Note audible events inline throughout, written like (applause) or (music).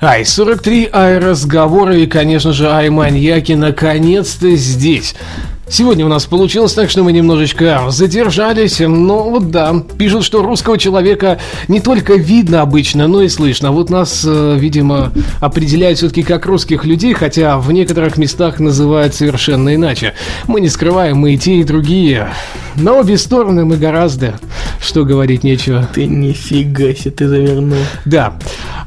Ай-43, ай-разговоры и, конечно же, ай-маньяки наконец-то здесь. Сегодня у нас получилось так, что мы немножечко задержались, но вот да, пишут, что русского человека не только видно обычно, но и слышно. Вот нас, э, видимо, определяют все-таки как русских людей, хотя в некоторых местах называют совершенно иначе. Мы не скрываем, мы и те, и другие. На обе стороны мы гораздо, что говорить нечего. Ты нифига себе, ты завернул. Да.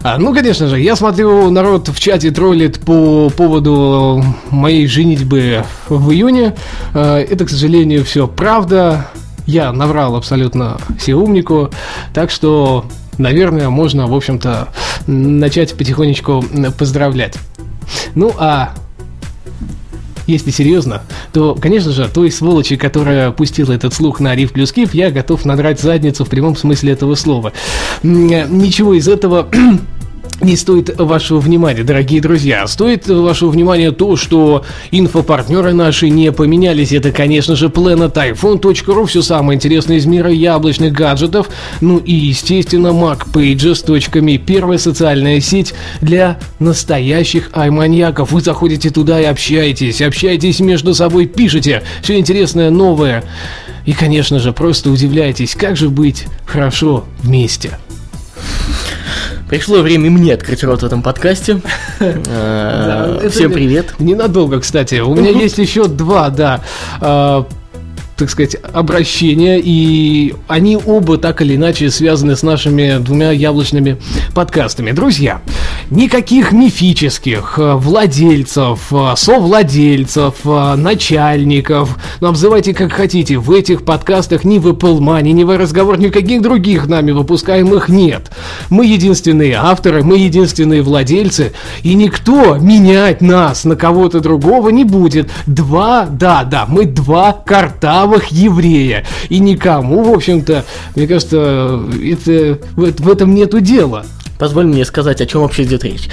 А, ну, конечно же, я смотрю, народ в чате троллит по поводу моей женитьбы в июне. А, это, к сожалению, все правда. Я наврал абсолютно всеумнику. Так что, наверное, можно, в общем-то, начать потихонечку поздравлять. Ну, а если серьезно, то, конечно же, той сволочи, которая пустила этот слух на Риф плюс Кип, я готов надрать задницу в прямом смысле этого слова. Ничего из этого не стоит вашего внимания, дорогие друзья. Стоит вашего внимания то, что инфопартнеры наши не поменялись. Это, конечно же, planetiphone.ru, все самое интересное из мира яблочных гаджетов. Ну и, естественно, macpages.me, первая социальная сеть для настоящих айманьяков. Вы заходите туда и общаетесь, общаетесь между собой, пишите все интересное, новое. И, конечно же, просто удивляйтесь, как же быть хорошо вместе. Пришло время мне открыть рот в этом подкасте. (laughs) Э, всем привет. Ненадолго, кстати. У меня (laughs) есть еще два, да э, так сказать, обращения, и они оба так или иначе связаны с нашими двумя яблочными подкастами. Друзья, никаких мифических э, владельцев, э, совладельцев, э, начальников, ну, обзывайте как хотите, в этих подкастах ни в Apple Money, ни в разговор, никаких других нами выпускаемых нет. Мы единственные авторы, мы единственные владельцы, и никто менять нас на кого-то другого не будет. Два, да, да, мы два картавых правых еврея. И никому, в общем-то, мне кажется, это, в, в этом нету дела. Позволь мне сказать, о чем вообще идет речь.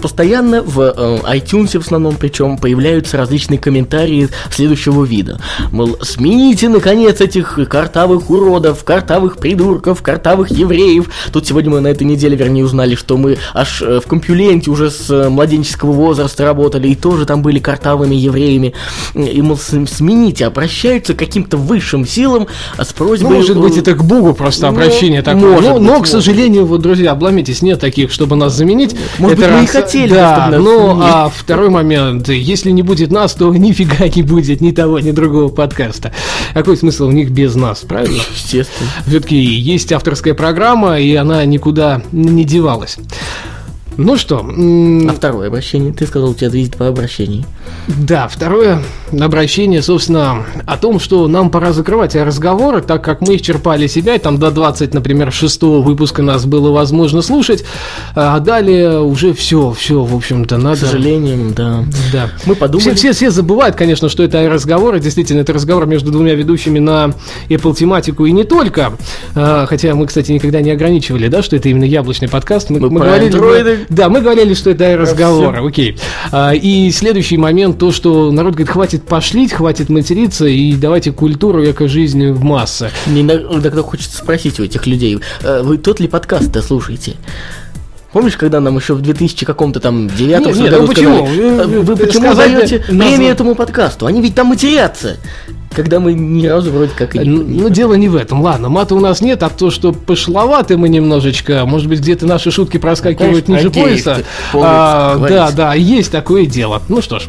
Постоянно в э, iTunes в основном, причем, появляются различные комментарии следующего вида. Мол, смените, наконец, этих картавых уродов, картавых придурков, картавых евреев. Тут сегодня мы на этой неделе, вернее, узнали, что мы аж э, в компьюленте уже с э, младенческого возраста работали, и тоже там были картавыми евреями. И, мол, смените, обращаются к каким-то высшим силам а с просьбой... Ну, может быть, это к Богу просто ну, обращение такое. Может но, быть, но, к сожалению, вот, друзья, обломитесь, нет таких, чтобы нас заменить. Может Это быть, мы и хотели, да, Ну, заменить. а второй момент, если не будет нас, то (laughs) нифига не будет ни того, ни другого подкаста. Какой смысл в них без нас, правильно? (laughs) Естественно. Все-таки есть авторская программа, и она никуда не девалась. Ну что? А второе обращение? Ты сказал, у тебя есть два обращения. Да, второе обращение, собственно, о том, что нам пора закрывать разговоры, так как мы исчерпали себя, и там до 20, например, шестого выпуска нас было возможно слушать, а далее уже все, все, в общем-то, надо... К сожалению, да. Да. Мы подумали... Все, все, все забывают, конечно, что это разговоры, действительно, это разговор между двумя ведущими на Apple тематику и не только, а, хотя мы, кстати, никогда не ограничивали, да, что это именно яблочный подкаст. Мы, мы, мы говорили... Андроиды. Да, мы говорили, что это разговоры, окей. А, и следующий момент, то, что народ говорит, хватит пошлить, хватит материться, и давайте культуру эко-жизни в массы. Мне иногда хочется спросить у этих людей, э, вы тот ли подкаст-то слушаете? Помнишь, когда нам еще в 2000 каком-то там девятом нет, нет, ну почему? Вы, вы почему даете премию этому подкасту? Они ведь там матерятся когда мы ни разу вроде как и не... Ну, ну, дело не в этом. Ладно, мата у нас нет, а то, что пошловаты мы немножечко, может быть, где-то наши шутки проскакивают Конечно, ниже пояса. А, да, да, есть такое дело. Ну что ж,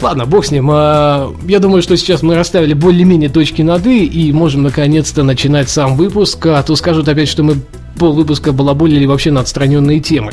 ладно, бог с ним. А, я думаю, что сейчас мы расставили более-менее точки над «и» и можем наконец-то начинать сам выпуск, а то скажут опять, что мы пол выпуска балаболили вообще на отстраненные темы.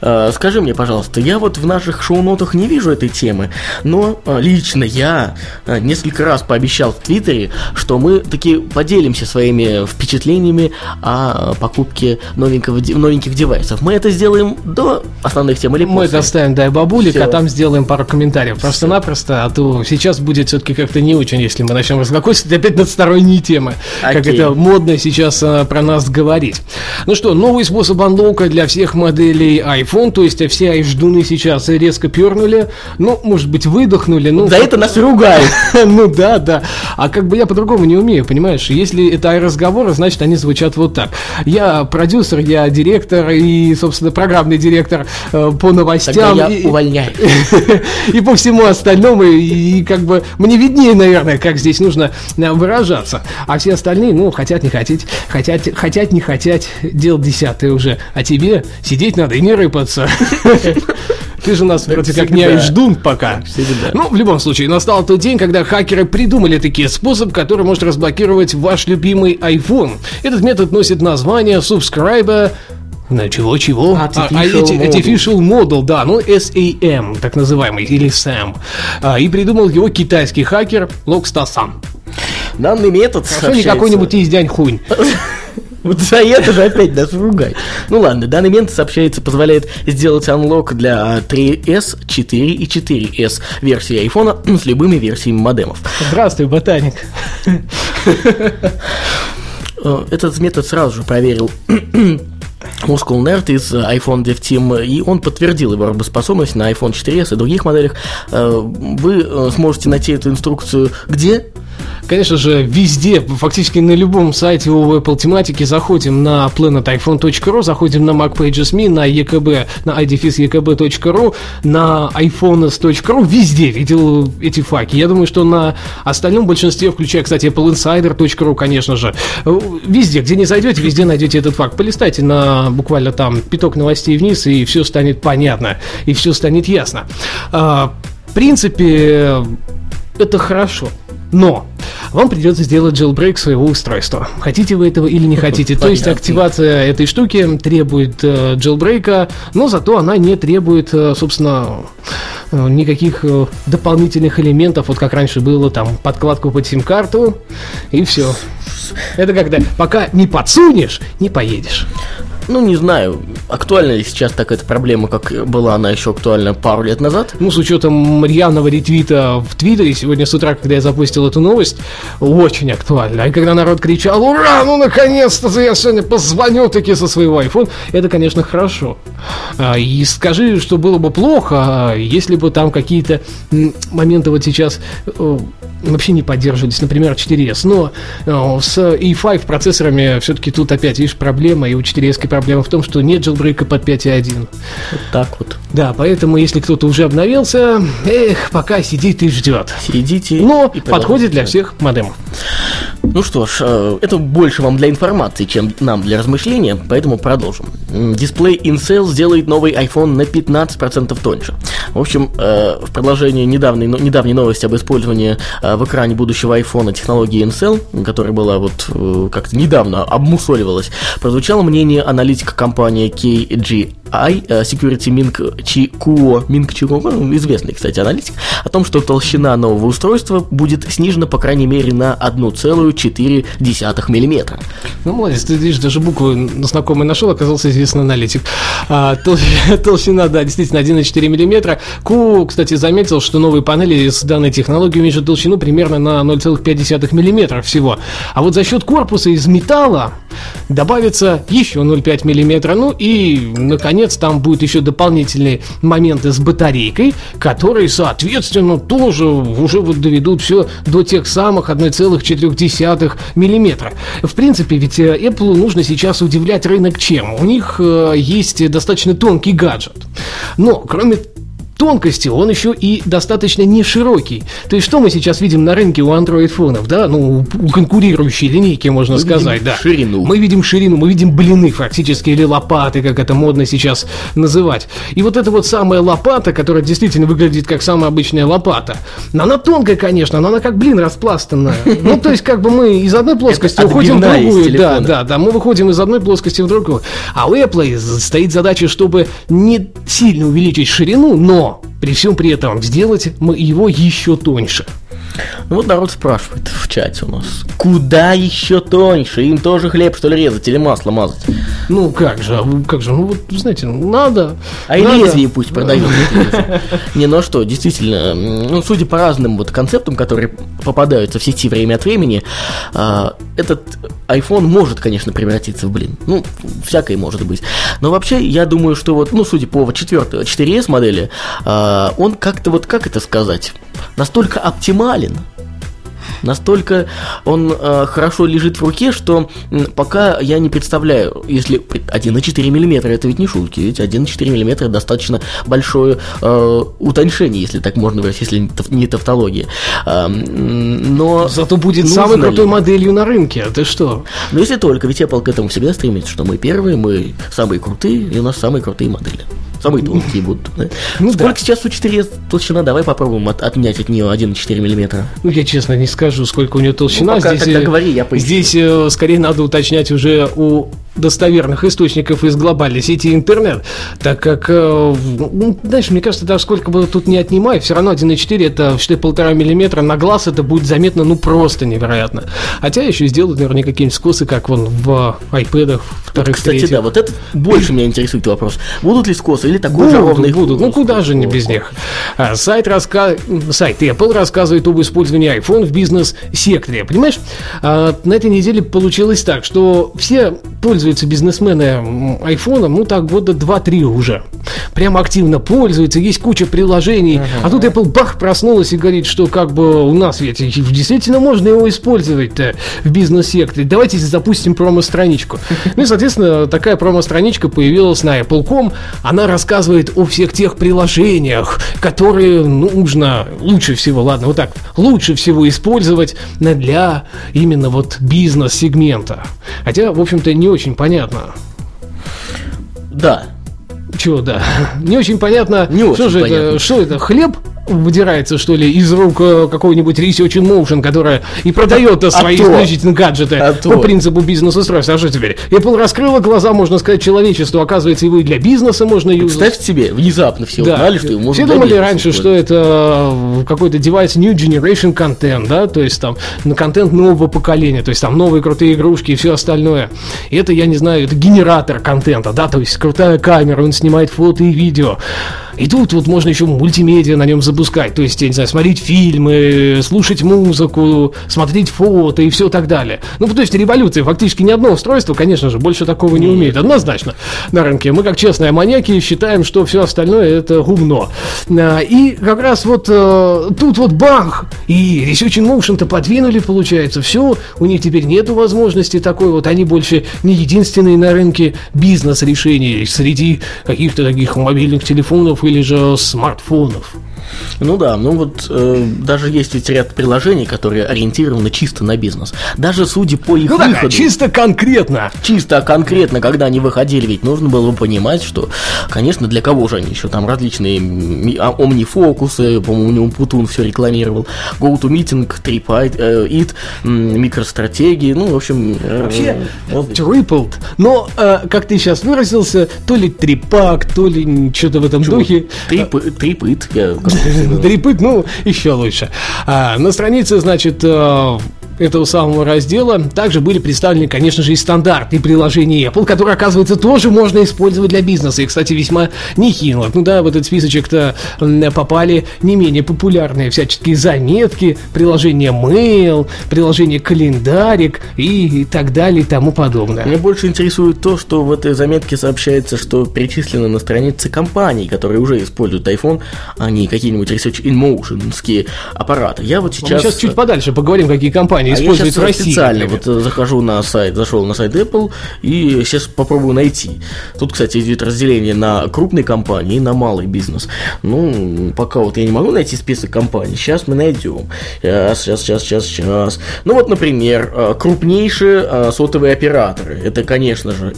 Э, скажи мне, пожалуйста, я вот в наших шоу-нотах не вижу этой темы, но э, лично я э, несколько раз пообещал в Твиттере, что мы таки поделимся своими впечатлениями о покупке новенького, новеньких девайсов. Мы это сделаем до основных тем или Мы после? это оставим до бабулик, Всё. а там сделаем пару комментариев. Просто-напросто, а то сейчас будет все-таки как-то не очень, если мы начнем разглагольствовать опять над сторонние темы. Как Окей. это модно сейчас про нас говорить. Ну что, новый способ анлока для всех моделей iPhone, то есть все айждуны сейчас резко пернули, ну, может быть, выдохнули, ну... За это нас ругают. (laughs) Ну да, да. А как бы я по-другому не умею, понимаешь? Если это разговоры, значит, они звучат вот так. Я продюсер, я директор и, собственно, программный директор э, по новостям. Тогда я и- увольняю. (laughs) и по всему остальному, и, и как бы мне виднее, наверное, как здесь нужно э, выражаться. А все остальные, ну, хотят не хотеть, хотят, хотят не хотят, дело десятое уже. А тебе сидеть надо и не рыпаться. Ты же нас вроде как не айждун пока. всегда. Ну, в любом случае, настал тот день, когда хакеры придумали такие способ, который может разблокировать ваш любимый iPhone. Этот метод носит название Subscriber на чего-чего? Artificial А, а, эти- Model. Artificial Model, да, ну SAM, так называемый, или SAM. А, и придумал его китайский хакер Локстасан. Данный метод Хорошо, не сообщается- какой-нибудь издянь хунь. (laughs) Вот за это же опять нас ругать. Ну ладно, данный метод сообщается, позволяет сделать анлок для 3S, 4 и 4S версии айфона с любыми версиями модемов. Здравствуй, ботаник. Э, Этот метод сразу же проверил (clears throat) Muscle Nerd из iPhone Dev Team, и он подтвердил его работоспособность на iPhone 4s и других моделях. Э, Вы э, сможете найти эту инструкцию где? Конечно же, везде, фактически на любом сайте о Apple тематике заходим на planetiphone.ru, заходим на MacPages.me, на EKB, на idefis.ekb.ru, на iPhones.ru, везде видел эти факи. Я думаю, что на остальном большинстве, включая, кстати, AppleInsider.ru, конечно же, везде, где не зайдете, везде найдете этот факт. Полистайте на буквально там пяток новостей вниз, и все станет понятно, и все станет ясно. А, В принципе, это хорошо. Но вам придется сделать jailbreak своего устройства. Хотите вы этого или не (laughs) хотите. То есть активация этой штуки требует э, jailbreak, но зато она не требует, э, собственно, э, никаких э, дополнительных элементов, вот как раньше было, там, подкладку под сим-карту, и все. Это когда пока не подсунешь, не поедешь. Ну, не знаю, актуальна ли сейчас так эта проблема, как была она еще актуальна пару лет назад. Ну, с учетом рьяного ретвита в Твиттере сегодня с утра, когда я запустил эту новость, очень актуально. И когда народ кричал, ура, ну наконец-то я сегодня позвоню таки со своего iPhone, это, конечно, хорошо. А, И скажи, что было бы плохо, а, если бы там какие-то моменты вот сейчас э, вообще не поддерживались, например, 4S. Но э, с E5 процессорами все-таки тут опять, видишь, проблема, и у 4S проблема в том, что нет jailbreak под 5.1. Вот так вот. Да, поэтому если кто-то уже обновился, эх, пока сидит и ждет. Сидите Но подходит для всех модемов. Ну что ж, э, это больше вам для информации, чем нам для размышления, поэтому продолжим. Дисплей InCell сделает новый iPhone на 15% тоньше. В общем, э, в продолжении недавней, недавней новости об использовании э, в экране будущего iPhone технологии InCell, которая была вот как-то недавно обмусоливалась, прозвучало мнение аналитика компании KGI, э, Security Ming Chikuo, Ming Chikuo, ну, известный, кстати, аналитик, о том, что толщина нового устройства будет снижена, по крайней мере, на 1,4 мм. Ну, молодец, ты видишь, даже букву знакомый нашел, оказался известный аналитик. А, тол- (laughs) толщина, да, действительно, 1,4 мм. Ку, кстати, заметил, что новые панели с данной технологией уменьшат толщину примерно на 0,5 мм всего. А вот за счет корпуса из металла добавится еще 0,5 мм. Ну и, наконец, там будут еще дополнительные моменты с батарейкой, которые, соответственно, тоже уже вот доведут все до тех самых 1,4 мм. В принципе, ведь э, Apple нужно сейчас удивлять рынок чем? У них э, есть достаточно тонкий гаджет. Но, кроме тонкости он еще и достаточно не широкий. То есть что мы сейчас видим на рынке у Android-фонов, да, ну, у конкурирующей линейки, можно Мы сказать, видим да. ширину. Мы видим ширину, мы видим блины фактически, или лопаты, как это модно сейчас называть. И вот эта вот самая лопата, которая действительно выглядит как самая обычная лопата, она тонкая, конечно, но она как блин распластанная. (laughs) Ну, то есть, как бы мы из одной плоскости уходим в другую. Да, да, да, мы выходим из одной плоскости в другую. А у Apple стоит задача, чтобы не сильно увеличить ширину, но при всем при этом сделать м- его еще тоньше. Ну вот народ спрашивает в чате у нас, куда еще тоньше? Им тоже хлеб что ли резать или масло мазать? Ну как же, а как же, ну вот, знаете, надо. А и лезвие пусть продают. (laughs) Не, ну а что, действительно, ну, судя по разным вот концептам, которые попадаются в сети время от времени, а, этот iPhone может, конечно, превратиться в блин. Ну, всякое может быть. Но вообще, я думаю, что вот, ну, судя по 4, 4S модели, он как-то вот, как это сказать, настолько оптимален, Настолько он э, хорошо лежит в руке, что пока я не представляю, если при- 1,4 мм, это ведь не шутки, ведь 1,4 мм достаточно большое э, утоньшение, если так можно выразить, если не тавтология. М, но Зато будет самой ли? крутой моделью на рынке. А ты что? Но если только, ведь Apple к этому всегда стремится, что мы первые, мы самые крутые, и у нас самые крутые модели. Самые тонкие будут. да. Ну Сколько да. сейчас у 4 толщина? Давай попробуем от- отнять от нее 1,4 мм. Ну, я честно не скажу, сколько у нее толщина. Ну, пока здесь, тогда э, говори, я поищу. Здесь э, скорее надо уточнять уже у достоверных источников из глобальной сети интернет, так как, э, ну, знаешь, мне кажется, даже сколько бы тут не отнимай, все равно 1,4 это считай полтора миллиметра, на глаз это будет заметно, ну, просто невероятно. Хотя еще сделают, наверное, какие-нибудь скосы, как вон в iPad вторых, Кстати, третьих. да, вот это больше меня интересует вопрос. Будут ли скосы или такой же ровный Будут, будут. Ну куда же не без них? А, Сайт, раска... сайт Apple рассказывает об использовании iPhone в бизнес-секторе. Понимаешь, а, на этой неделе получилось так, что все пользуются бизнесмены айфоном, ну так года 2-3 уже. Прямо активно пользуются, есть куча приложений. А тут Apple бах проснулась и говорит, что как бы у нас ведь действительно можно его использовать-то в бизнес-секторе. Давайте запустим промо-страничку. Ну и, соответственно, такая промо-страничка появилась на Apple.com. Она рассказывает о всех тех приложениях, которые нужно лучше всего, ладно, вот так, лучше всего использовать для именно вот бизнес-сегмента. Хотя, в общем-то, не очень понятно. Да. Чего, да. (laughs) Не очень понятно, Не очень что же понятно. это, что это, хлеб выдирается, что ли, из рук э, какого-нибудь Research in Motion, которая и продает А свои то. исключительно гаджеты А по то. принципу бизнес-устройства. А что теперь? Apple раскрыла глаза, можно сказать, человечеству. Оказывается, его и для бизнеса можно юзать. Представьте себе, внезапно все Да. узнали, что его можно Все думали раньше, что это э, какой-то девайс New Generation Content, да, то есть там на контент нового поколения, то есть там новые крутые игрушки и все остальное. И это, я не знаю, это генератор контента, да, то есть крутая камера, он снимает фото и видео. И тут вот можно еще мультимедиа на нем запускать, то есть, я не знаю, смотреть фильмы, слушать музыку, смотреть фото и все так далее. Ну, то есть революция, фактически ни одно устройство, конечно же, больше такого не умеет, однозначно, на рынке. Мы, как честные маньяки, считаем, что все остальное это гумно. А, И как раз вот э, тут вот бах, и Research in Motion-то подвинули, получается, все, у них теперь нету возможности такой вот, они больше не единственные на рынке бизнес-решений среди каких-то таких мобильных телефонов или же смартфонов. Ну да, ну вот э, даже есть ведь ряд приложений, которые ориентированы чисто на бизнес. Даже судя по их Ну выходу, чисто конкретно. чисто конкретно, когда они выходили, ведь нужно было бы понимать, что, конечно, для кого же они еще там различные а, омнифокусы, по-моему, Путун все рекламировал, GoToMeeting, TripIt, э, микростратегии, ну, в общем... э, Вообще, различные. Tripled. Но, э, как ты сейчас выразился, то ли трипак, то ли что-то в этом духе. Трип, трипит, я (laughs) Трипыт, ну, еще лучше. А, на странице, значит, э, этого самого раздела также были представлены, конечно же, и стандартные приложения Apple, которые, оказывается, тоже можно использовать для бизнеса. И, кстати, весьма нехило. Ну да, в этот списочек-то попали не менее популярные всяческие заметки, приложение Mail, приложение Календарик и так далее и тому подобное. Меня больше интересует то, что в этой заметке сообщается, что перечислено на странице компаний, которые уже используют iPhone, а не какие-нибудь Research in Motion аппараты. Я вот Мы сейчас... сейчас чуть подальше поговорим, какие компании компания А я использует сейчас в России. специально например. вот захожу на сайт, зашел на сайт Apple и сейчас попробую найти. Тут, кстати, идет разделение на крупные компании и на малый бизнес. Ну, пока вот я не могу найти список компаний, сейчас мы найдем. Сейчас, сейчас, сейчас, сейчас, сейчас. Ну вот, например, э, крупнейшие э, сотовые операторы. Это, конечно же,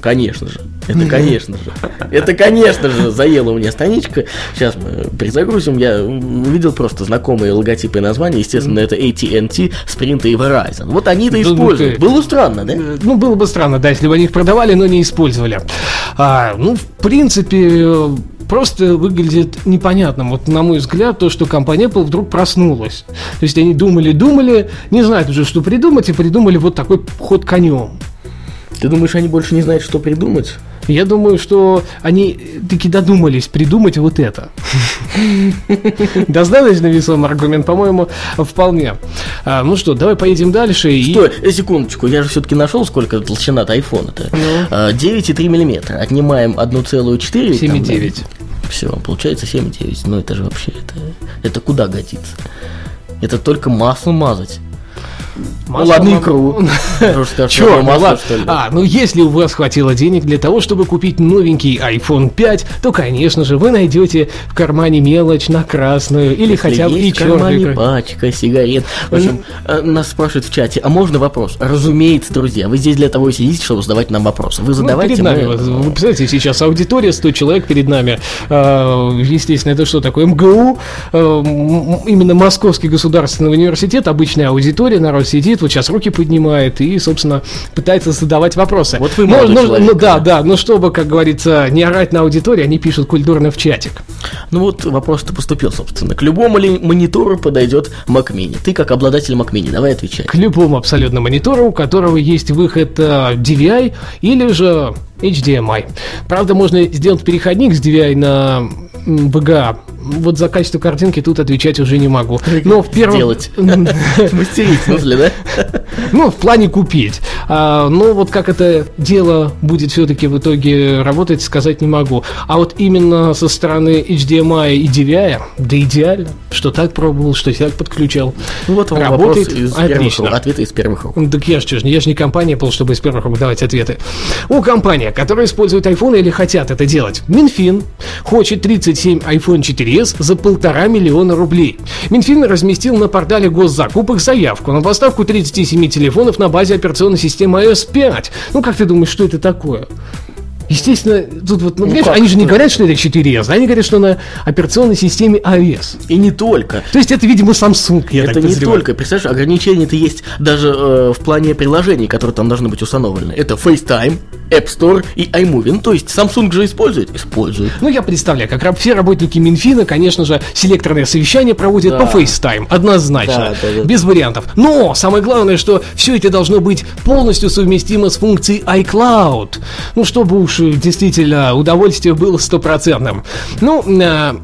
Конечно же. Это, конечно же. Это, конечно же, заела у меня страничка. Сейчас мы перезагрузим. Я увидел просто знакомые логотипы и названия. Естественно, это AT&T, Sprint и Verizon. Вот они-то Да ну используют. Было странно, да? Э, Ну, было бы странно, да, если бы они их продавали, но не использовали. А, ну, в принципе, э, просто выглядит непонятным. Вот, на мой взгляд, то, что компания Apple вдруг проснулась. То есть они думали-думали, не знают уже, что придумать, и придумали вот такой ход конем. Ты думаешь, они больше не знают, что придумать? Я думаю, что они таки додумались придумать вот это. Достаточно весомый аргумент, по-моему, вполне. А, ну что, давай поедем дальше. и- Стой, э, секундочку, я же все-таки нашел, сколько толщина-то айфона-то. А, 9,3 миллиметра. Отнимаем 1,4. 7,9. Все, получается 7,9. Ну это же вообще, это, это куда годится? Это только масло мазать. Ну (laughs) Масло ладно, мам- икру. Чё, ну масло, что ли? А, ну если у вас хватило денег для того, чтобы купить новенький iPhone 5, то, конечно же, вы найдете в кармане мелочь на красную или Если хотя бы и в кармане пачка сигарет. В общем, э, нас спрашивают в чате, а можно вопрос? Разумеется, друзья, вы здесь для того и сидите, чтобы задавать нам вопросы. Вы Ну, задавайте, перед нами, мы- вы представляете, сейчас аудитория, 100 человек перед нами. Э, Естественно, это что такое? МГУ, э, именно Московский государственный университет, обычная аудитория, народ сидит, вот сейчас руки поднимает и, собственно, пытается задавать вопросы. Вот вы Ну, молодой ну, человек, ну, да, да, ну чтобы, как говорится, не орать на аудитории, они пишут культурно в чатик. Ну вот вопрос-то поступил, собственно. К любому ли монитору подойдет Mac Mini? Ты как обладатель Mac Mini, давай отвечай. К любому абсолютно монитору, у которого есть выход э, DVI или же HDMI. Правда, можно сделать переходник с DVI на VGA. Вот за качество картинки тут отвечать уже не могу. Но в первом... Сделать. (laughs) Мастерить, в смысле, да? Ну, в плане купить. А, но вот как это дело будет все-таки в итоге работать, сказать не могу. А вот именно со стороны HDMI и DVI, да идеально. Что так пробовал, что так подключал. Ну вот вам Работает вопрос из первых отлично. рук, ответы из первых рук. Так я же, я же не компания Apple, чтобы из первых рук давать ответы. У компании, которые используют iPhone или хотят это делать, Минфин хочет 37 iPhone 4s за полтора миллиона рублей. Минфин разместил на портале госзакупок заявку на поставку 37 телефонов на базе операционной системы iOS 5. Ну, как ты думаешь, что это такое? Естественно, тут вот, ну, понимаешь, как они же не это? говорят, что это 4S, они говорят, что на операционной системе iOS. И не только. То есть это, видимо, Samsung, я это так не подозреваю. только, представляешь, ограничения-то есть даже э, в плане приложений, которые там должны быть установлены. Это FaceTime, App Store и iMovie. Ну, то есть Samsung же использует? Использует. Ну, я представляю, как все работники Минфина, конечно же, селекторное совещание проводят Да. по FaceTime, однозначно, Да, да, да. без вариантов. Но самое главное, что все это должно быть полностью совместимо с функцией iCloud. Ну, чтобы уж э, действительно удовольствие было стопроцентным. Ну, а,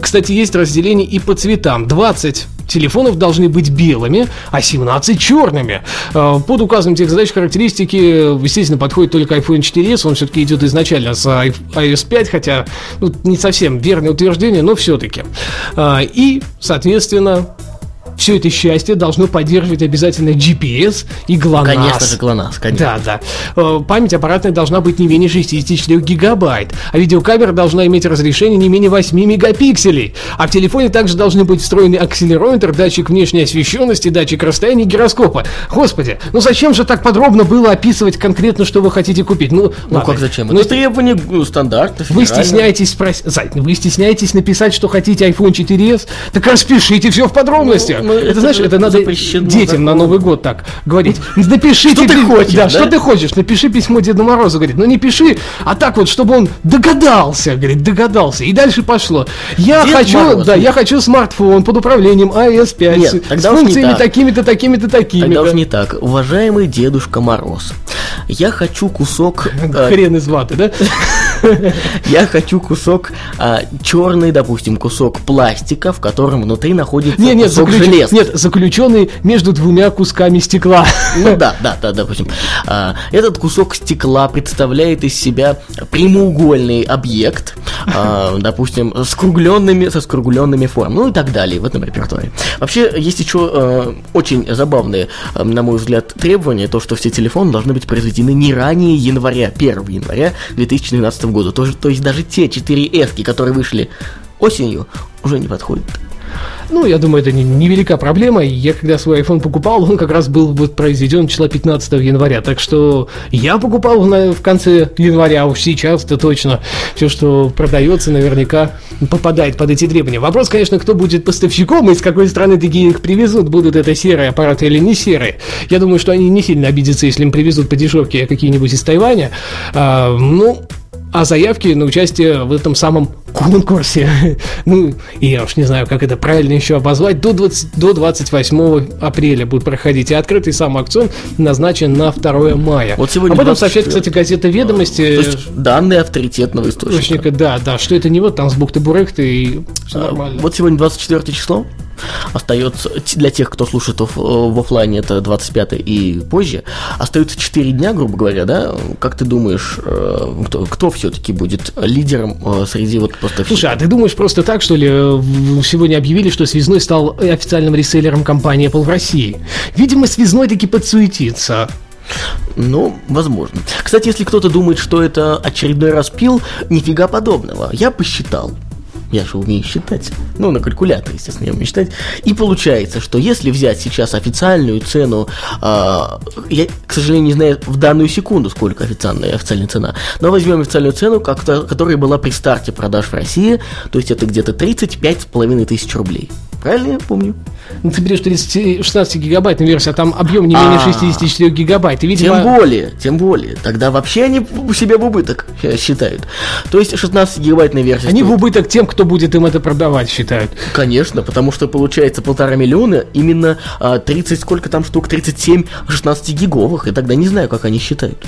кстати, есть разделение и по цветам. 20 телефонов должны быть белыми, а 17 черными. Э, Под указанным тех задач характеристики, э, естественно, подходит только iPhone 4s, он все-таки идет изначально с iOS 5, хотя ну, не совсем верное утверждение, но все-таки. И, соответственно, все это счастье должно поддерживать обязательно GPS и GLONASS. Конечно же, ГЛОНАСС, конечно. Да, да. Э, Память аппаратная должна быть не менее 64 гигабайт, а видеокамера должна иметь разрешение не менее 8 мегапикселей. А в телефоне также должны быть встроены акселерометр, датчик внешней освещенности, датчик расстояния гироскопа. Господи, ну зачем же так подробно было описывать конкретно, что вы хотите купить? Ну, Ну ладно. как зачем? Ну, Это требование ну, вы стесняетесь спросить, вы стесняетесь написать, что хотите iPhone 4s? Так распишите все в подробностях. Ну, это, это знаешь, это надо детям на. Новый год так говорить. Напишите, Что ты хочешь, Да, да? что ты хочешь? Напиши письмо Деду Морозу, говорит. Ну не пиши, а так вот, чтобы он догадался, говорит, догадался. И дальше пошло. Я Дед хочу, Мороз, да, я хочу смартфон под управлением iOS 5 Нет, с- тогда функциями так. такими-то, такими-то, такими. Тогда уж не так. Уважаемый Дедушка Мороз, я хочу кусок... (laughs) э, Хрен из ваты, да? (laughs) (laughs) Я хочу кусок а, черный, допустим, кусок пластика, в котором внутри находится Нет, нет, кусок заключ- железа. нет, заключенный между двумя кусками стекла. (laughs) Ну да, да, да, допустим. А, этот кусок стекла представляет из себя прямоугольный объект, а, допустим, с скругленными, со скругленными формами, ну и так далее в этом репертуаре. Вообще, есть еще э, очень забавные, на мой взгляд, требования, то, что все телефоны должны быть произведены не ранее января, 1 января 2012 года. То, же- то есть даже те 4S, которые вышли осенью, уже не подходят. Ну, я думаю, это не- невелика проблема. Я когда свой iPhone покупал, он как раз был вот произведен числа 15 января. Так что я покупал на- в конце января, а уж сейчас-то точно все, что продается, наверняка попадает под эти требования. Вопрос, конечно, кто будет поставщиком и с какой страны такие их привезут, будут это серые аппараты или не серые. Я думаю, что они не сильно обидятся, если им привезут по дешевке какие-нибудь из Тайваня. А, ну, а заявки на участие в этом самом конкурсе, (laughs) ну, я уж не знаю, как это правильно еще обозвать, до, 20, до 28 апреля будут проходить. И открытый сам аукцион назначен на 2 мая. Вот сегодня Об этом 24. сообщает, кстати, газета «Ведомости». То есть данные авторитетного источника. Источника, да, да, что это не вот там с бухты-бурехты и все А, нормально. Вот сегодня 24 число. Остается для тех, кто слушает оф- в офлайне, это 25 и позже. Остается 4 дня, грубо говоря, да? Как ты думаешь, э, кто, кто все-таки будет лидером э, среди вот поставщиков? Слушай, а ты думаешь просто так, что ли, э, сегодня объявили, что Связной стал официальным реселлером компании Apple в России? Видимо, Связной таки подсуетится. Ну, возможно. Кстати, если кто-то думает, что это очередной распил, нифига подобного. Я посчитал. Я же умею считать. Ну, на калькуляторе, естественно, я умею считать. И получается, что если взять сейчас официальную цену, а, я, к сожалению, не знаю в данную секунду, сколько официальная, официальная цена, но возьмем официальную цену, как которая была при старте продаж в России, то есть это где-то 35,5 тысяч рублей. Правильно я помню? Ну, ты берешь 30, 16 гигабайтную версию, а там объем не менее А. 64 гигабайт. И, видимо, Тем более, тем более. Тогда вообще они в- себя в убыток э, считают. То есть 16 гигабайтная версия. они в стоит- убыток тем, кто будет им это продавать, считают. Конечно, потому что получается полтора миллиона, именно а, 30, сколько там штук, 37 16 гиговых, и тогда не знаю, как они считают.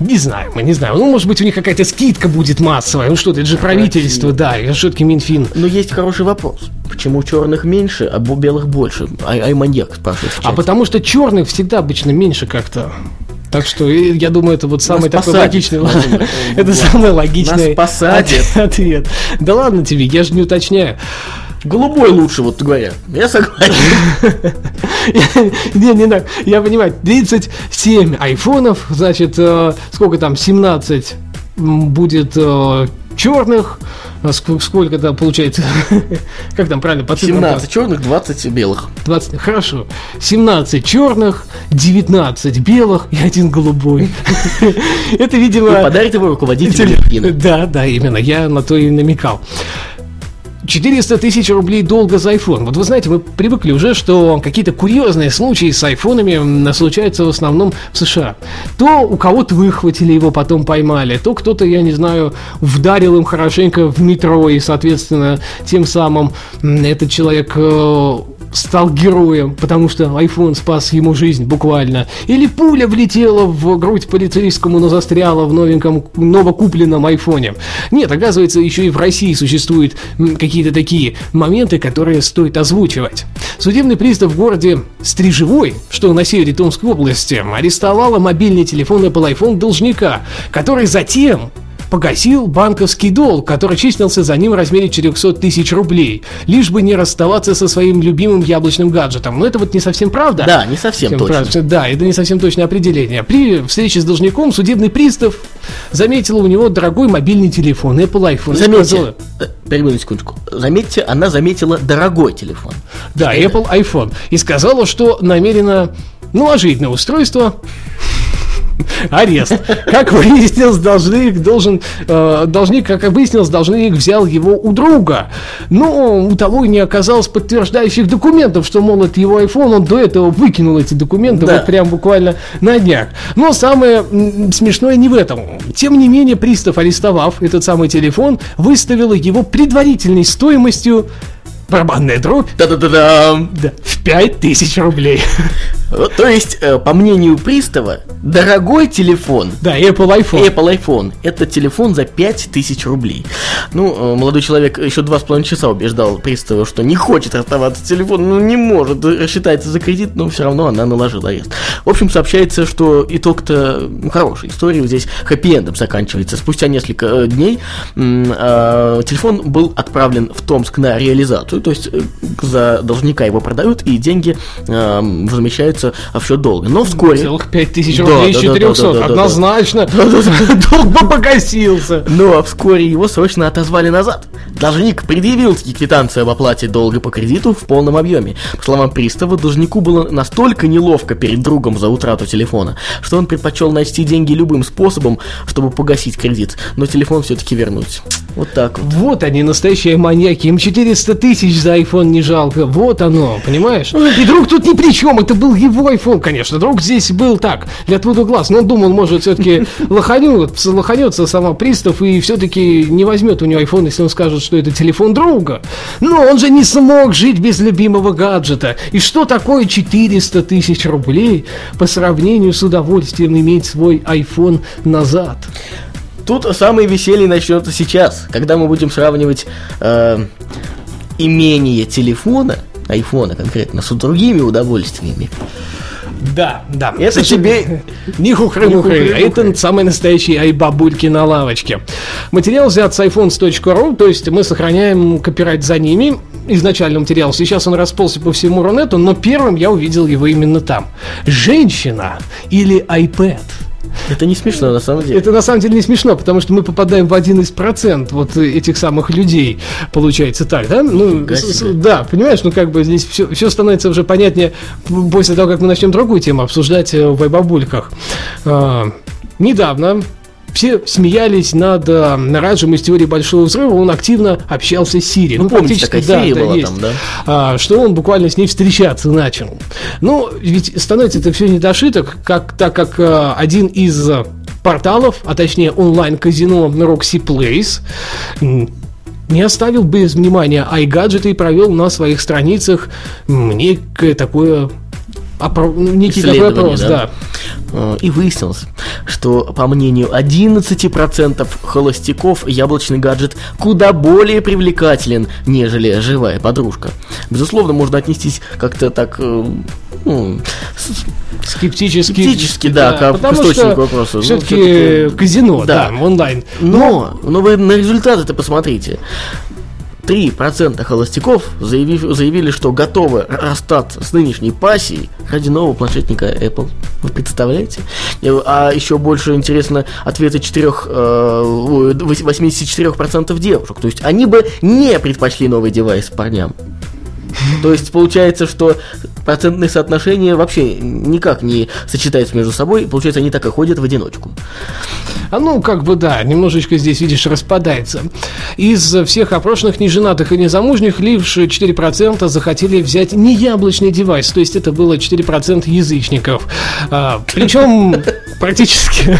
Не знаю, мы не знаем. Ну, может быть, у них какая-то скидка будет массовая. Ну что, это же правительство, да, и все-таки Минфин. Но есть хороший вопрос. Почему черных меньше, а белых больше? Ай, ай маньяк спрашивает А потому что черных всегда обычно меньше как-то. Так что э, я думаю, это вот самый такой посадят, логичный. (laughs) Это самый логичный Нас ответ. (laughs) Да ладно тебе, я же не уточняю. Голубой лучше, вот говоря. Я согласен. Не, не так. Я понимаю, 37 айфонов, значит, э, сколько там, 17 м, будет черных, сколько там получается, (laughs) как там правильно, по цифрам? 17 черных, 20 белых. 20, хорошо. 17 черных, 19 белых и один голубой. (laughs) Это, видимо... подарите его руководителю. Да, да, именно, я на то и намекал. 400 тысяч рублей долга за iPhone. Вот вы знаете, мы привыкли уже, что какие-то курьезные случаи с айфонами случаются в основном в США. То у кого-то выхватили его, потом поймали, то кто-то, я не знаю, вдарил им хорошенько в метро, и, соответственно, тем самым этот человек э, стал героем, потому что iPhone спас ему жизнь буквально. Или пуля влетела в грудь полицейскому, но застряла в новеньком, новокупленном айфоне. Нет, оказывается, еще и в России существуют какие-то такие моменты, которые стоит озвучивать. Судебный пристав в городе Стрижевой, что на севере Томской области, арестовала мобильный телефон Apple iPhone должника, который затем погасил банковский долг, который числился за ним в размере 400 тысяч рублей, лишь бы не расставаться со своим любимым яблочным гаджетом. Но это вот не совсем правда. Да, не совсем Всем точно. правда. Да, это не совсем точное определение. При встрече с должником судебный пристав заметил у него дорогой мобильный телефон, Apple iPhone. Заметьте, сказала- э, перебью на секундочку. Заметьте, она заметила дорогой телефон. Да, Apple iPhone. И сказала, что намерена наложить на устройство (laughs) арест. Как выяснилось, должник должен, э, должник, как выяснилось, должник взял его у друга. Но у того не оказалось подтверждающих документов, что, мол, это его iPhone, он до этого выкинул эти документы Да. вот прям буквально на днях. Но самое смешное не в этом. Тем не менее, пристав, арестовав этот самый телефон, выставила его предварительной стоимостью барабанная дробь Да-да-да-да. да, в 5000 рублей. (laughs) То есть, э, по мнению пристава, дорогой телефон. Да, Apple iPhone. Apple iPhone. Это телефон за 5000 рублей. Ну, э, молодой человек еще два с половиной часа убеждал пристава, что не хочет расставаться с телефоном, ну не может, рассчитается за кредит, но все равно она наложила арест. В общем, сообщается, что итог-то ну, хороший. История здесь хэппи-эндом заканчивается. Спустя несколько э, дней э, телефон был отправлен в Томск на реализацию, то есть э, за должника его продают, и деньги э, возмещаются в счет долга. Но вскоре... Целых 5000 Да, рублей из да, да, да, 400. да, да, да. Однозначно. (laughs) Долг бы погасился. Но вскоре его срочно отозвали назад. Должник предъявил таки квитанцию об оплате долга по кредиту в полном объеме. По словам пристава, должнику было настолько неловко перед другом за утрату телефона, что он предпочел найти деньги любым способом, чтобы погасить кредит, но телефон все-таки вернуть. Вот так вот. Вот они, настоящие маньяки. Им 400 тысяч за iPhone не жалко. Вот оно, понимаешь? И друг тут ни при чем. Это был его iPhone, конечно. Друг здесь был так, для отвода глаз. Но он думал, может, все-таки (laughs) лоханется, лоханется сама пристав и все-таки не возьмет у него iPhone, если он скажет, что это телефон друга. Но он же не смог жить без любимого гаджета. И что такое 400 тысяч рублей по сравнению с удовольствием иметь свой iPhone назад? Тут самое веселье начнется сейчас, когда мы будем сравнивать э, имение телефона, айфона конкретно, с другими удовольствиями. Да, да. Это тебе Не хухры-мухры, а это самые настоящие айбабульки на лавочке. Материал взят с iPhones.ru, то есть мы сохраняем копирайт за ними, изначальный материал. Сейчас он расползся по всему Рунету, но первым я увидел его именно там. Женщина или iPad? Это не смешно на самом деле. Это на самом деле не смешно, потому что мы попадаем в один из процент вот этих самых людей, получается так, да? Ну, с- да, понимаешь, ну как бы здесь все, все становится уже понятнее после того, как мы начнем другую тему обсуждать э, в бабульках. недавно все смеялись над э, Раджем из теории большого взрыва, он активно общался с Сири. Ну, помните, фактически, такая серия да, была есть. там, да? А, что он буквально с ней встречаться начал. Ну, ведь становится это все не до шуток, как, так как э, один из порталов, а точнее онлайн-казино Roxy Place, не оставил без внимания iGadget и провел на своих страницах некое такое опро- ну, некий такой опрос, да? да. Э, И выяснилось, что, по мнению 11% холостяков, яблочный гаджет куда более привлекателен, нежели живая подружка. Безусловно, можно отнестись как-то так... э, ну, Скептически. Скептически, да, к- к источнику вопроса. Ну, Все-таки всё-таки- казино, Да. да, онлайн. Но, но вы на результаты-то посмотрите. 3% холостяков заявив- заявили, что готовы расстаться с нынешней пассией ради нового планшетника Apple. Вы представляете? Э, А еще больше интересно ответы 4, э, ой, 84% девушек. То есть они бы не предпочли новый девайс парням. То есть получается, что процентные соотношения вообще никак не сочетаются между собой. Получается, они так и ходят в одиночку. А ну, как бы да, немножечко здесь, видишь, распадается. Из всех опрошенных неженатых и незамужних лишь 4% захотели взять не яблочный девайс, то есть это было 4% язычников. А, причем (laughs) практически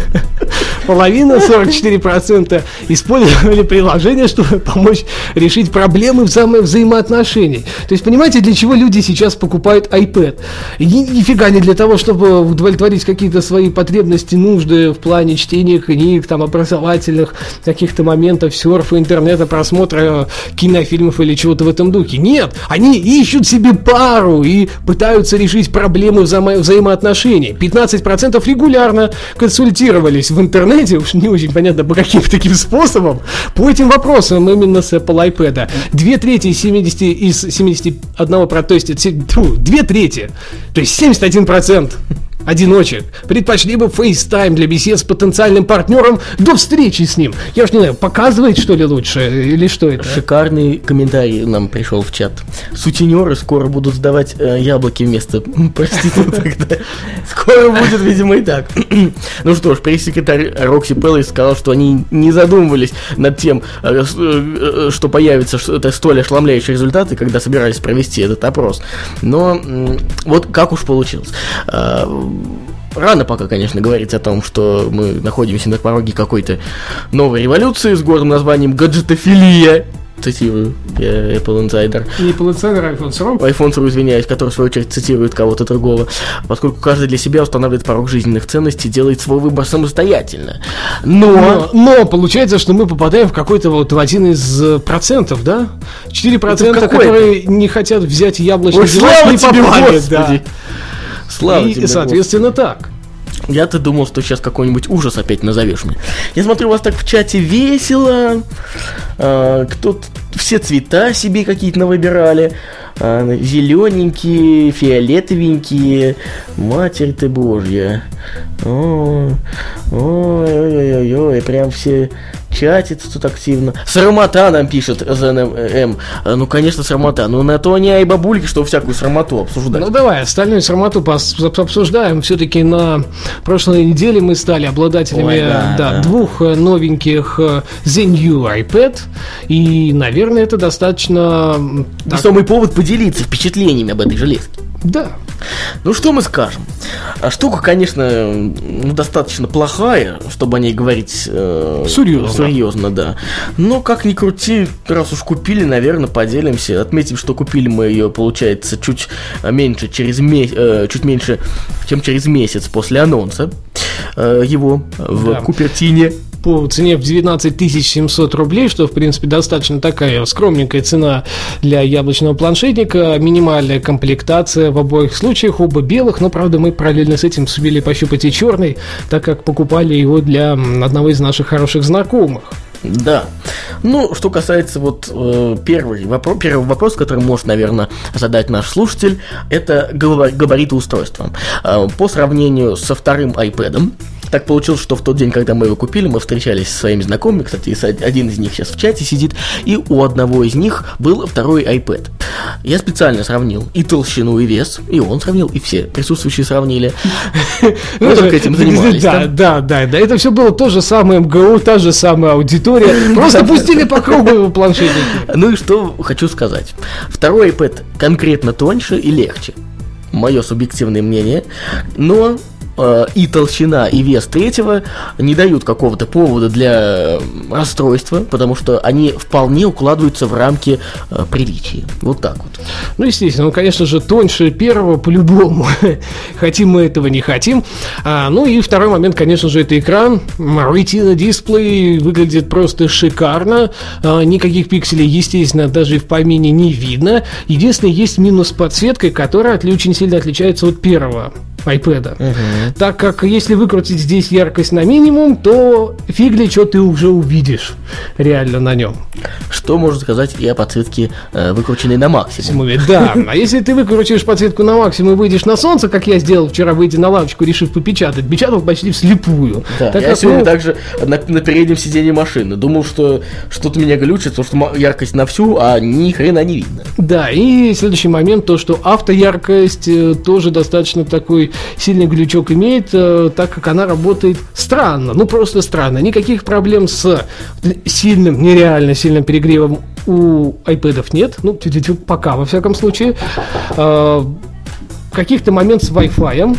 половина, 44% использовали приложение, чтобы помочь решить проблемы взаимо- взаимоотношений. То есть, понимаете, для чего люди сейчас покупают iPad? И ни- нифига не для того, чтобы удовлетворить какие-то свои потребности, нужды в плане чтения книг, там, образовательных каких-то моментов, серфа, интернета, просмотра кинофильмов или чего-то в этом духе. Нет, они ищут себе пару и пытаются решить проблемы взаимо- взаимоотношений. 15% регулярно консультировались в интернете, уж не очень понятно по каким таким способам, по этим вопросам именно с Apple iPad. Две трети из 70, из 71, про- то есть, две трети, то есть 71% одиночек предпочли бы FaceTime для бесед с потенциальным партнером до встречи с ним. Я уж не знаю, показывает что ли лучше или что это? Шикарный комментарий нам пришел в чат. Сутенеры скоро будут сдавать э, яблоки вместо (laughs) проституток. Скоро будет, видимо, и так. (clears throat) ну что ж, пресс-секретарь Рокси Пеллой сказал, что они не задумывались над тем, э, э, э, что появится это столь ошеломляющие результаты, когда собирались провести этот опрос. Но вот как уж получилось. Рано пока, конечно, говорить о том, что мы находимся на пороге какой-то новой революции с гордым названием гаджетофилия. цитирую, я Apple Insider. Не Apple Insider, а iPhone Surf. iPhone Surf, извиняюсь, который в свою очередь цитирует кого-то другого, поскольку каждый для себя устанавливает порог жизненных ценностей, делает свой выбор самостоятельно. Но... Но, но получается, что мы попадаем в какой-то вот в один из э, процентов, да? 4% процента, которые не хотят взять яблочный Ой, девайс, не попали, да. Слава И, тебе, соответственно, так. Я-то думал, что сейчас какой-нибудь ужас опять назовешь мне. Я смотрю, у вас так в чате весело. А, кто-то все цвета себе какие-то навыбирали. А, зелененькие, фиолетовенькие. Матерь ты божья. О, Ой-ой-ой-ой, прям все чатится тут активно. Срамота нам пишет ЗНМ. А, Ну, конечно, срамота. Но на то они и бабульки, что всякую срамоту обсуждать. Ну давай, остальную срамоту обсуждаем. Все-таки на прошлой неделе мы стали обладателями Ой, да, да, да. двух э, новеньких э, The New iPad. И, наверное, это достаточно... И так- самый повод поделиться впечатлениями об этой железке. да. Ну что мы скажем? А Штука, конечно, ну, достаточно плохая, чтобы о ней говорить э, Серьезно. Серьезно, да. Но как ни крути, раз уж купили, наверное, поделимся. Отметим, что купили мы ее, получается, чуть э, меньше, через ме- э, чуть меньше, чем через месяц после анонса э, его в Да. Купертине. По цене в 19 700 рублей, что, в принципе, достаточно такая скромненькая цена для яблочного планшетника. Минимальная комплектация в обоих случаях, оба белых, но, правда, мы параллельно с этим сумели пощупать и черный, так как покупали его для одного из наших хороших знакомых. Да. Ну, что касается вот э, первый вопрос, первый вопрос, который может, наверное, задать наш слушатель, это габар- габариты устройства. Э, по сравнению со вторым iPad, так получилось, что в тот день, когда мы его купили, мы встречались со своими знакомыми, кстати, один из них сейчас в чате сидит, и у одного из них был второй iPad. Я специально сравнил и толщину, и вес, и он сравнил, и все присутствующие сравнили. (laughs) Мы только этим занимались. Да, да? да, да. Это все было то же самое МГУ, та же самая аудитория. (laughs) Просто пустили по кругу его планшетники. Ну и что хочу сказать. Второй iPad конкретно тоньше и легче. Мое субъективное мнение. Но и толщина, и вес третьего не дают какого-то повода для э, расстройства, потому что они вполне укладываются в рамки э, приличия. Вот так вот. Ну, естественно, ну, конечно же, тоньше первого по-любому. (laughs) хотим мы этого, не хотим. А, ну и второй момент, конечно же, это экран. Retina дисплей выглядит просто шикарно. А, никаких пикселей, естественно, даже в помине не видно. Единственное, есть минус с подсветкой, которая очень сильно отличается от первого iPad. Так как если выкрутить здесь яркость на минимум, то фиг ли что ты уже увидишь реально на нем. Что можно сказать и о подсветке, э, выкрученной на максимум. да. (laughs) А если ты выкрутишь подсветку на максимум и выйдешь на солнце, как я сделал вчера, выйдя на лавочку, решив попечатать, печатал почти вслепую. Да, Так я как, сегодня ну, также на, на переднем сиденье машины. Думал, что что-то меня глючит, потому что яркость на всю, а ни хрена не видно. Да, и следующий момент, то, что автояркость э, тоже достаточно такой сильный глючок имеет, э, так как она работает странно, ну просто странно. Никаких проблем с сильным, нереально сильным перегревом у iPad нет, ну, пока, во всяком случае. Э, Каких-то моментов с Wi-Fi.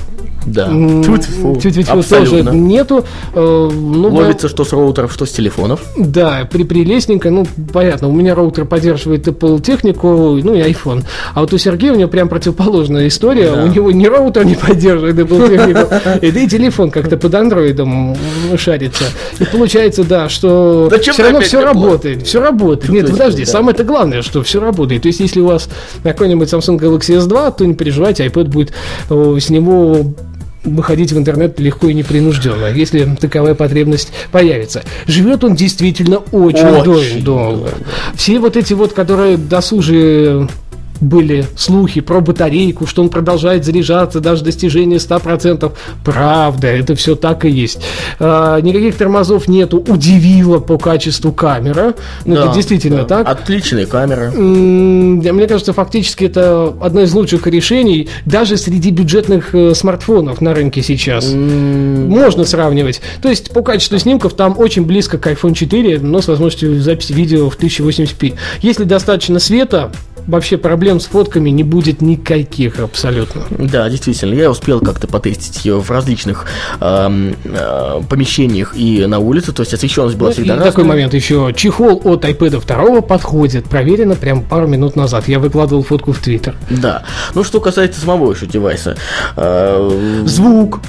Да. Тьфу-тьфу. тю-тю-тю, тоже нету. Э, ну, Ловится что с роутеров, что с телефонов. да, при прелестненько, ну, понятно, у меня роутер поддерживает Apple технику, ну и iPhone. А вот у Сергея у него прям противоположная история. Да. У него ни роутер не поддерживает Apple технику, (laughs) и да и телефон как-то под андроидом шарится. И получается, да, что все равно все работает. Все работает. Нет, подожди, самое-то главное, что все работает. То есть, если у вас какой-нибудь Samsung Galaxy S2, то не переживайте, iPad будет с него выходить в интернет легко и непринужденно, если таковая потребность появится. Живет он действительно очень, Очень дол- долго. Все вот эти вот, которые досужие были слухи про батарейку, что он продолжает заряжаться даже достижения 100%. Правда, это все так и есть. А, никаких тормозов нету. Удивило по качеству камера. Ну, Да, это действительно да. так. Отличная камера. Мне кажется, фактически это одно из лучших решений даже среди бюджетных э, смартфонов на рынке сейчас. Можно сравнивать. То есть по качеству снимков там очень близко к iPhone 4, но с возможностью записи видео в 1080p. Если достаточно света, вообще проблем с фотками не будет никаких абсолютно. Да, действительно, я успел как-то потестить ее в различных эм, э, помещениях и на улице, то есть освещенность была Ну, всегда и разная. такой момент еще. Чехол от iPad 2 подходит. Проверено прям пару минут назад. Я выкладывал фотку в Твиттер. Да. Ну, что касается самого еще девайса. э, Звук.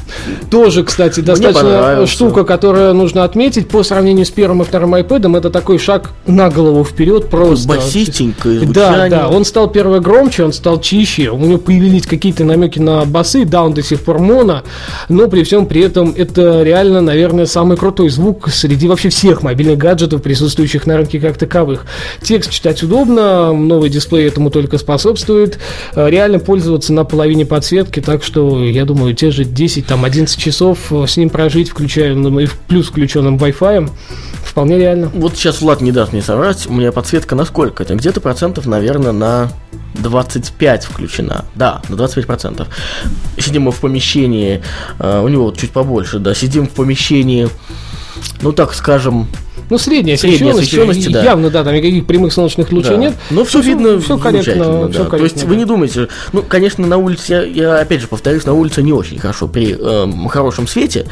Тоже, кстати, достаточно штука, которая нужно отметить. По сравнению с первым и вторым iPad, это такой шаг на голову вперед просто. басистенькое Да, звучание. да, он стал первый громче, он стал чище, у него появились какие-то намеки на басы, да, он до сих пор моно, но при всем при этом это реально, наверное, самый крутой звук среди вообще всех мобильных гаджетов, присутствующих на рынке как таковых. Текст читать удобно, новый дисплей этому только способствует, Э, реально пользоваться на половине подсветки, так что, я думаю, те же 10, там, 11 часов э, с ним прожить, включая, и в- плюс включенным Wi-Fi, вполне реально. Вот сейчас Влад не даст мне соврать, у меня подсветка на сколько? Это где-то процентов, наверное, на 25 включена. Да, на 25 процентов. Сидим мы в помещении, э, у него вот чуть побольше, да, сидим в помещении, ну так скажем, Ну, средняя Средняя освещенность, да. Явно, да, там никаких прямых солнечных лучей Да. нет. Но все видно, все корректно, замечательно, все да. корректно. То есть вы не думаете, ну, конечно, на улице, я, я опять же повторюсь, на улице не очень хорошо при эм, хорошем свете.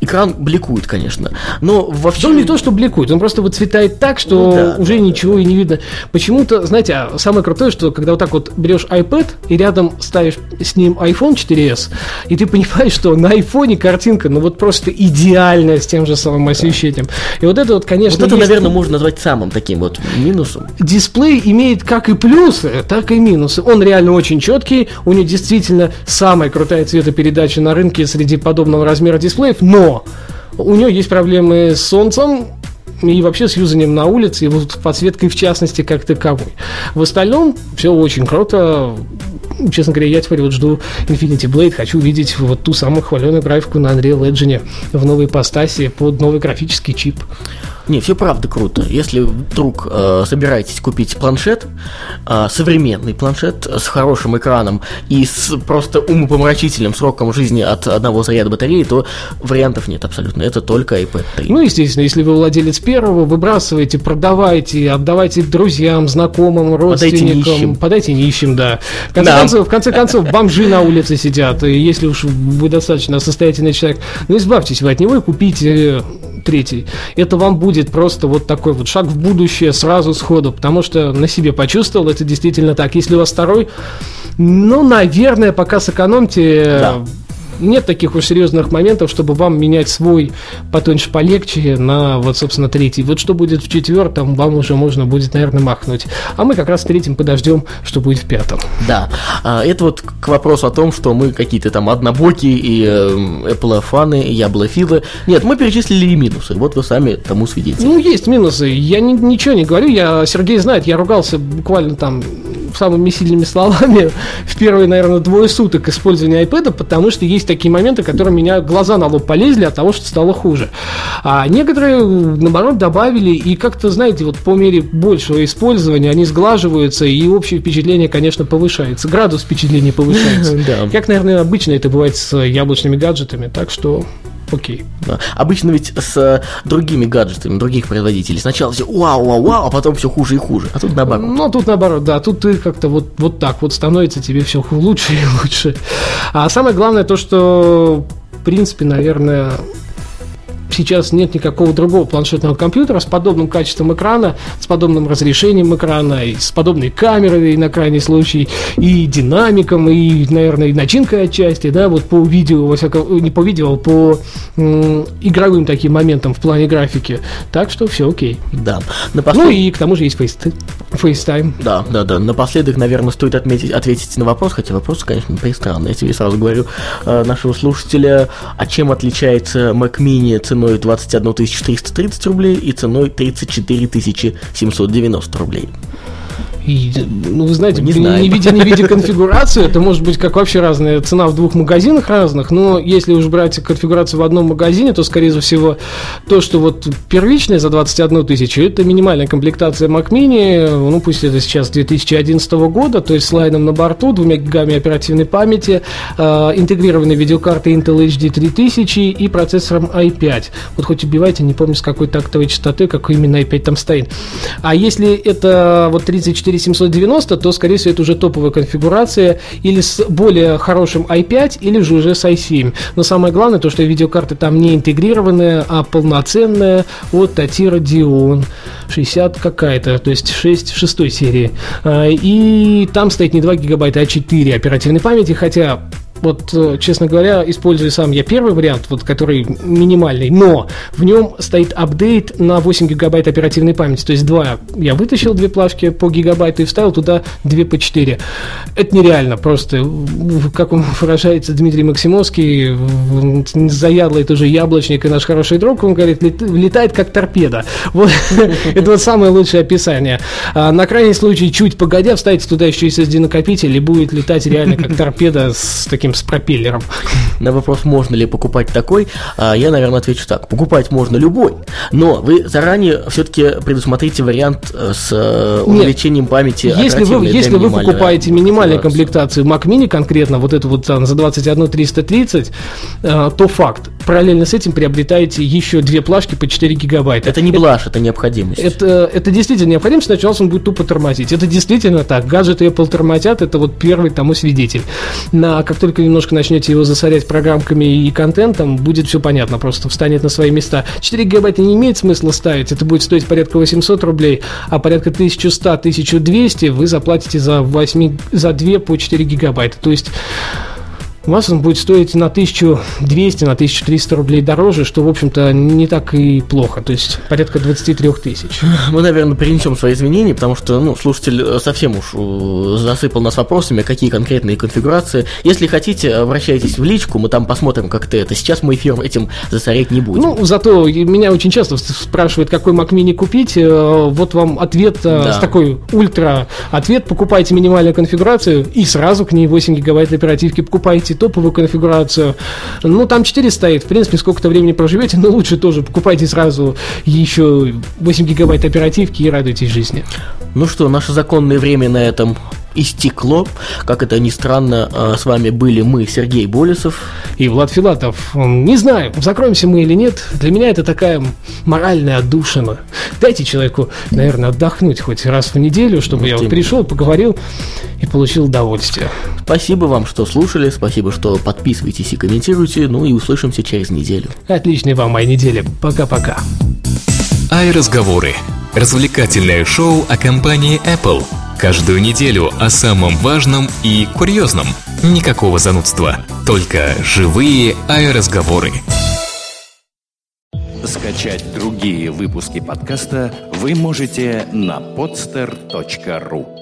Экран бликует, конечно. Но вообще... Да он не то, что бликует, он просто выцветает так, что Ну да, уже да, ничего и не видно. Почему-то, знаете, а самое крутое, что когда вот так вот берешь iPad и рядом ставишь с ним iPhone 4s, и ты понимаешь, что на iPhone картинка, ну вот просто идеальная с тем же самым освещением. И вот это вот, конечно, Вот это, есть- наверное, можно назвать самым таким вот минусом. дисплей имеет как и плюсы, так и минусы. Он реально очень четкий, у него действительно самая крутая цветопередача на рынке среди подобного размера дисплеев, но у него есть проблемы с солнцем, и вообще с юзанием на улице, и вот подсветкой в частности как таковой. В остальном все очень круто. Честно говоря, я теперь вот жду Infinity Blade, хочу увидеть вот ту самую хваленую графику на Unreal Engine в новой ипостаси под новый графический чип. Не, все правда круто. Если вдруг э, собираетесь купить планшет, э, современный планшет с хорошим экраном и с просто умопомрачительным сроком жизни от одного заряда батареи, то вариантов нет абсолютно. Это только iPad 3. Ну, естественно, если вы владелец первого, выбрасывайте, продавайте, отдавайте друзьям, знакомым, Подайте родственникам. нищим. Подайте нищим, да. В конце, Нам. концов, в конце концов, бомжи на улице сидят. И если уж вы достаточно состоятельный человек, ну, избавьтесь вы от него и купите э, третий. Это вам будет просто вот такой вот шаг в будущее сразу сходу, потому что на себе почувствовал, это действительно так. Если у вас второй, ну, наверное, пока сэкономьте. Да. Нет таких уж серьезных моментов, чтобы вам менять свой потоньше, полегче на вот, собственно, третий. Вот что будет в четвертом, вам уже можно будет, наверное, махнуть. А мы как раз в третьем подождем, что будет в пятом. Да, А, это вот к вопросу о том, что мы какие-то там однобокие и э, Apple фаны, и яблофилы. Нет, мы перечислили и минусы, вот вы сами тому свидетели. Ну, есть минусы. Я ни- ничего не говорю. Я, Сергей знает, я ругался буквально там самыми сильными словами (laughs) в первые, наверное, двое суток использования iPad, потому что есть такие моменты, которые меня глаза на лоб полезли от того, что стало хуже. А некоторые, наоборот, добавили, и как-то, знаете, вот по мере большего использования они сглаживаются, и общее впечатление, конечно, повышается. Градус впечатления повышается. (laughs) Как, наверное, обычно это бывает с яблочными гаджетами, так что окей. Да. Обычно ведь с э, другими гаджетами, других производителей сначала все вау, вау, вау, а потом все хуже и хуже. А тут наоборот. Ну, тут наоборот, да, тут ты как-то вот, вот так вот становится тебе все лучше и лучше. А самое главное то, что, в принципе, наверное, сейчас нет никакого другого планшетного компьютера с подобным качеством экрана, с подобным разрешением экрана, и с подобной камерой на крайний случай, и динамиком, и, наверное, и начинкой отчасти, да, вот по видео, во всяком, не по видео, а по м, игровым таким моментам в плане графики. Так что все окей. Да. Ну Напоследок, и к тому же есть фейс- FaceTime. да, да, да. Напоследок, наверное, стоит отметить, ответить на вопрос, хотя вопрос, конечно, пристранный. Я тебе сразу говорю э, нашего слушателя, а чем отличается Mac Mini ценой 21 430 рублей и ценой 34 790 рублей. И, ну, вы знаете, не не, не видя, не видя конфигурацию, это может быть как вообще разная цена в двух магазинах разных, но если уж брать конфигурацию в одном магазине, то, скорее всего, то, что вот первичная за 21 тысячу, это минимальная комплектация Mac Mini, ну, пусть это сейчас 2011 года, то есть с лайном на борту, двумя гигами оперативной памяти, э, интегрированной видеокартой Intel HD 3000 и процессором i5. Вот хоть убивайте, не помню с какой тактовой частотой, какой именно i5 там стоит. А если это вот 34 4790, то, скорее всего, это уже топовая конфигурация или с более хорошим i5, или же уже с i7. Но самое главное, то, что видеокарта там не интегрированная, а полноценная от Tati Radeon 60 какая-то, то есть 6 шестой серии. А, и там стоит не 2 гигабайта, а 4 оперативной памяти, хотя вот, э, честно говоря, использую сам я первый вариант, вот, который минимальный, но в нем стоит апдейт на 8 гигабайт оперативной памяти, то есть два, я вытащил две плашки по гигабайту и вставил туда две по 4. Это нереально, просто, как он выражается, Дмитрий Максимовский, заядлый тоже яблочник и наш хороший друг, он говорит, летает как торпеда. Вот, (laughs) это вот самое лучшее описание. А на крайний случай, чуть погодя, вставите туда еще SSD-накопитель и будет летать реально как торпеда с таким таким с пропеллером. (laughs) На вопрос, можно ли покупать такой, а, я, наверное, отвечу так. Покупать можно любой, но вы заранее все-таки предусмотрите вариант э, с э, увеличением Нет, памяти. Если вы, если вы покупаете минимальную комплектацию Mac Mini конкретно, вот эту вот там, за 21 330, э, то факт. Параллельно с этим приобретаете еще две плашки по 4 гигабайта. Это не блажь, это, это необходимость. Это, это действительно необходимость, сначала он будет тупо тормозить. Это действительно так. Гаджеты Apple тормозят, это вот первый тому свидетель. На, как только немножко начнете его засорять программками и контентом, будет все понятно, просто встанет на свои места. 4 гигабайта не имеет смысла ставить, это будет стоить порядка 800 рублей, а порядка 1100-1200 вы заплатите за, 8, за 2 по 4 гигабайта. То есть у вас он будет стоить на 1200, на 1300 рублей дороже, что, в общем-то, не так и плохо. То есть порядка 23 тысяч. (laughs) Мы, наверное, принесем свои извинения, потому что ну, слушатель э, совсем уж э, засыпал нас вопросами, какие конкретные конфигурации. Если хотите, обращайтесь в личку, мы там посмотрим, как ты это. Сейчас мы эфир этим засорять не будем. Ну, зато меня очень часто спрашивают, какой Mac Mini купить. Э, вот вам ответ да. с такой ультра ответ. Покупайте минимальную конфигурацию и сразу к ней 8 гигабайт оперативки покупайте покупайте топовую конфигурацию. Ну, там 4 стоит, в принципе, сколько-то времени проживете, но лучше тоже покупайте сразу еще 8 гигабайт оперативки и радуйтесь жизни. Ну что, наше законное время на этом истекло. Как это ни странно, а, с вами были мы, Сергей Болесов. И Влад Филатов. Не знаю, закроемся мы или нет. Для меня это такая моральная отдушина. Дайте человеку, наверное, отдохнуть хоть раз в неделю, чтобы вот я вот пришел, поговорил и получил удовольствие. Спасибо вам, что слушали. Спасибо, что подписываетесь и комментируете. Ну и услышимся через неделю. Отличной вам моей недели. Пока-пока. Ай-разговоры. Развлекательное шоу о компании Apple – Каждую неделю о самом важном и курьезном. Никакого занудства, только живые аэроразговоры. Скачать другие выпуски подкаста вы можете на podster.ru